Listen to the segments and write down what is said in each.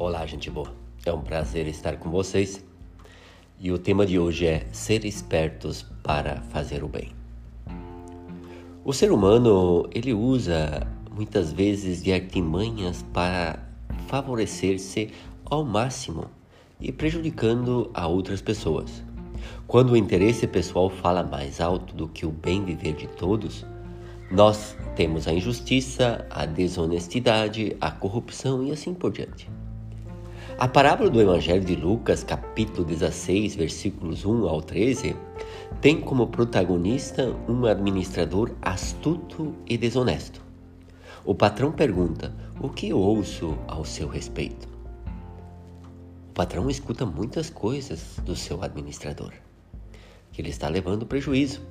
Olá, gente boa. É um prazer estar com vocês. E o tema de hoje é ser espertos para fazer o bem. O ser humano, ele usa muitas vezes de artimanhas para favorecer-se ao máximo e prejudicando a outras pessoas. Quando o interesse pessoal fala mais alto do que o bem viver de todos, nós temos a injustiça, a desonestidade, a corrupção e assim por diante. A parábola do Evangelho de Lucas, capítulo 16, versículos 1 ao 13, tem como protagonista um administrador astuto e desonesto. O patrão pergunta: O que ouço ao seu respeito? O patrão escuta muitas coisas do seu administrador, que ele está levando prejuízo.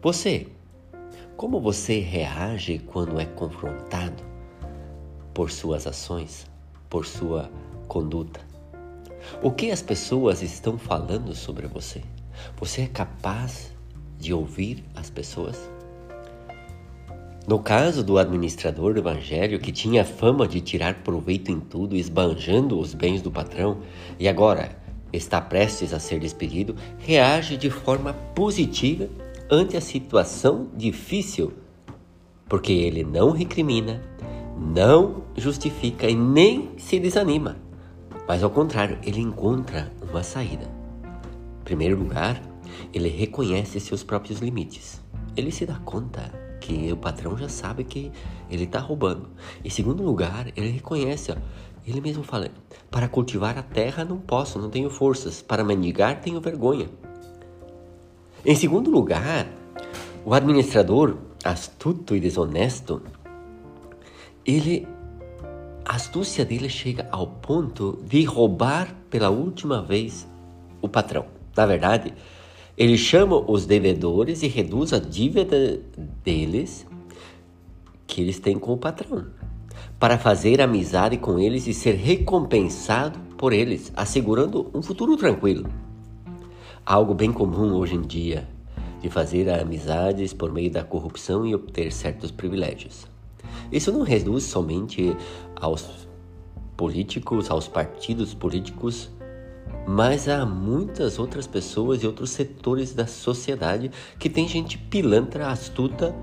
Você, como você reage quando é confrontado por suas ações? Por sua conduta. O que as pessoas estão falando sobre você? Você é capaz de ouvir as pessoas? No caso do administrador do evangelho que tinha fama de tirar proveito em tudo, esbanjando os bens do patrão, e agora está prestes a ser despedido, reage de forma positiva ante a situação difícil, porque ele não recrimina, não justifica e nem se desanima, mas ao contrário, ele encontra uma saída. Em primeiro lugar, ele reconhece seus próprios limites. Ele se dá conta que o patrão já sabe que ele está roubando. Em segundo lugar, ele reconhece, ó, ele mesmo fala: para cultivar a terra não posso, não tenho forças, para mendigar tenho vergonha. Em segundo lugar, o administrador, astuto e desonesto, ele a astúcia dele chega ao ponto de roubar pela última vez o patrão. Na verdade, ele chama os devedores e reduz a dívida deles que eles têm com o patrão, para fazer amizade com eles e ser recompensado por eles, assegurando um futuro tranquilo. Algo bem comum hoje em dia de fazer amizades por meio da corrupção e obter certos privilégios. Isso não reduz somente aos políticos, aos partidos políticos, mas há muitas outras pessoas e outros setores da sociedade que tem gente pilantra, astuta,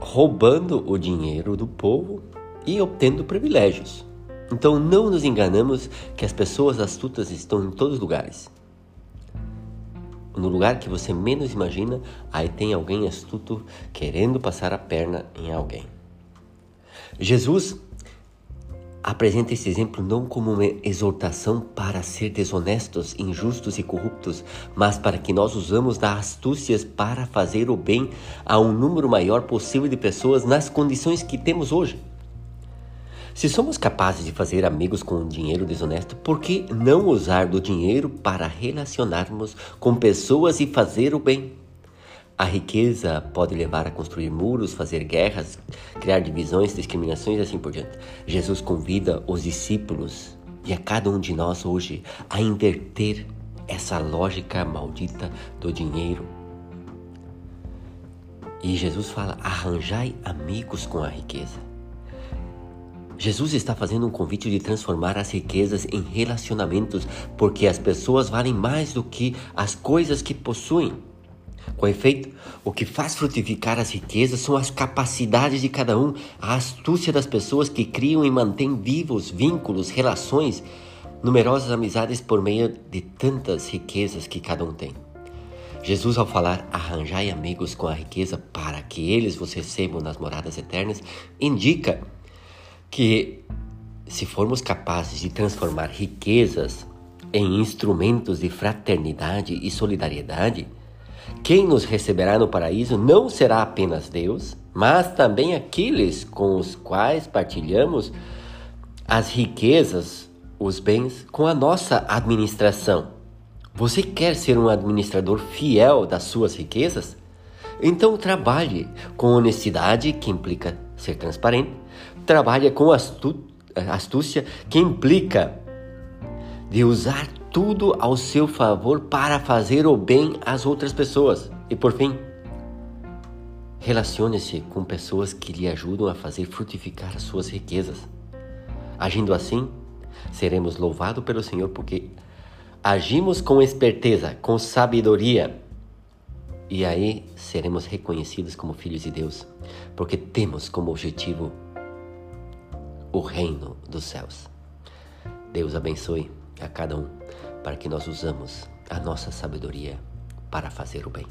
roubando o dinheiro do povo e obtendo privilégios. Então não nos enganamos que as pessoas astutas estão em todos os lugares. No lugar que você menos imagina, aí tem alguém astuto querendo passar a perna em alguém. Jesus apresenta esse exemplo não como uma exortação para ser desonestos, injustos e corruptos, mas para que nós usamos das astúcias para fazer o bem a um número maior possível de pessoas nas condições que temos hoje. Se somos capazes de fazer amigos com dinheiro desonesto, por que não usar do dinheiro para relacionarmos com pessoas e fazer o bem? A riqueza pode levar a construir muros, fazer guerras, criar divisões, discriminações e assim por diante. Jesus convida os discípulos e a cada um de nós hoje a inverter essa lógica maldita do dinheiro. E Jesus fala: arranjai amigos com a riqueza. Jesus está fazendo um convite de transformar as riquezas em relacionamentos, porque as pessoas valem mais do que as coisas que possuem. Com efeito, o que faz frutificar as riquezas são as capacidades de cada um, a astúcia das pessoas que criam e mantêm vivos vínculos, relações, numerosas amizades por meio de tantas riquezas que cada um tem. Jesus, ao falar arranjai amigos com a riqueza para que eles vos recebam nas moradas eternas, indica que se formos capazes de transformar riquezas em instrumentos de fraternidade e solidariedade, quem nos receberá no paraíso não será apenas Deus, mas também aqueles com os quais partilhamos as riquezas, os bens, com a nossa administração. Você quer ser um administrador fiel das suas riquezas? Então trabalhe com honestidade, que implica ser transparente, trabalhe com astúcia, que implica de usar tudo ao seu favor para fazer o bem às outras pessoas. E por fim, relacione-se com pessoas que lhe ajudam a fazer frutificar as suas riquezas. Agindo assim, seremos louvados pelo Senhor porque agimos com esperteza, com sabedoria. E aí seremos reconhecidos como filhos de Deus, porque temos como objetivo o reino dos céus. Deus abençoe a cada um para que nós usamos a nossa sabedoria para fazer o bem.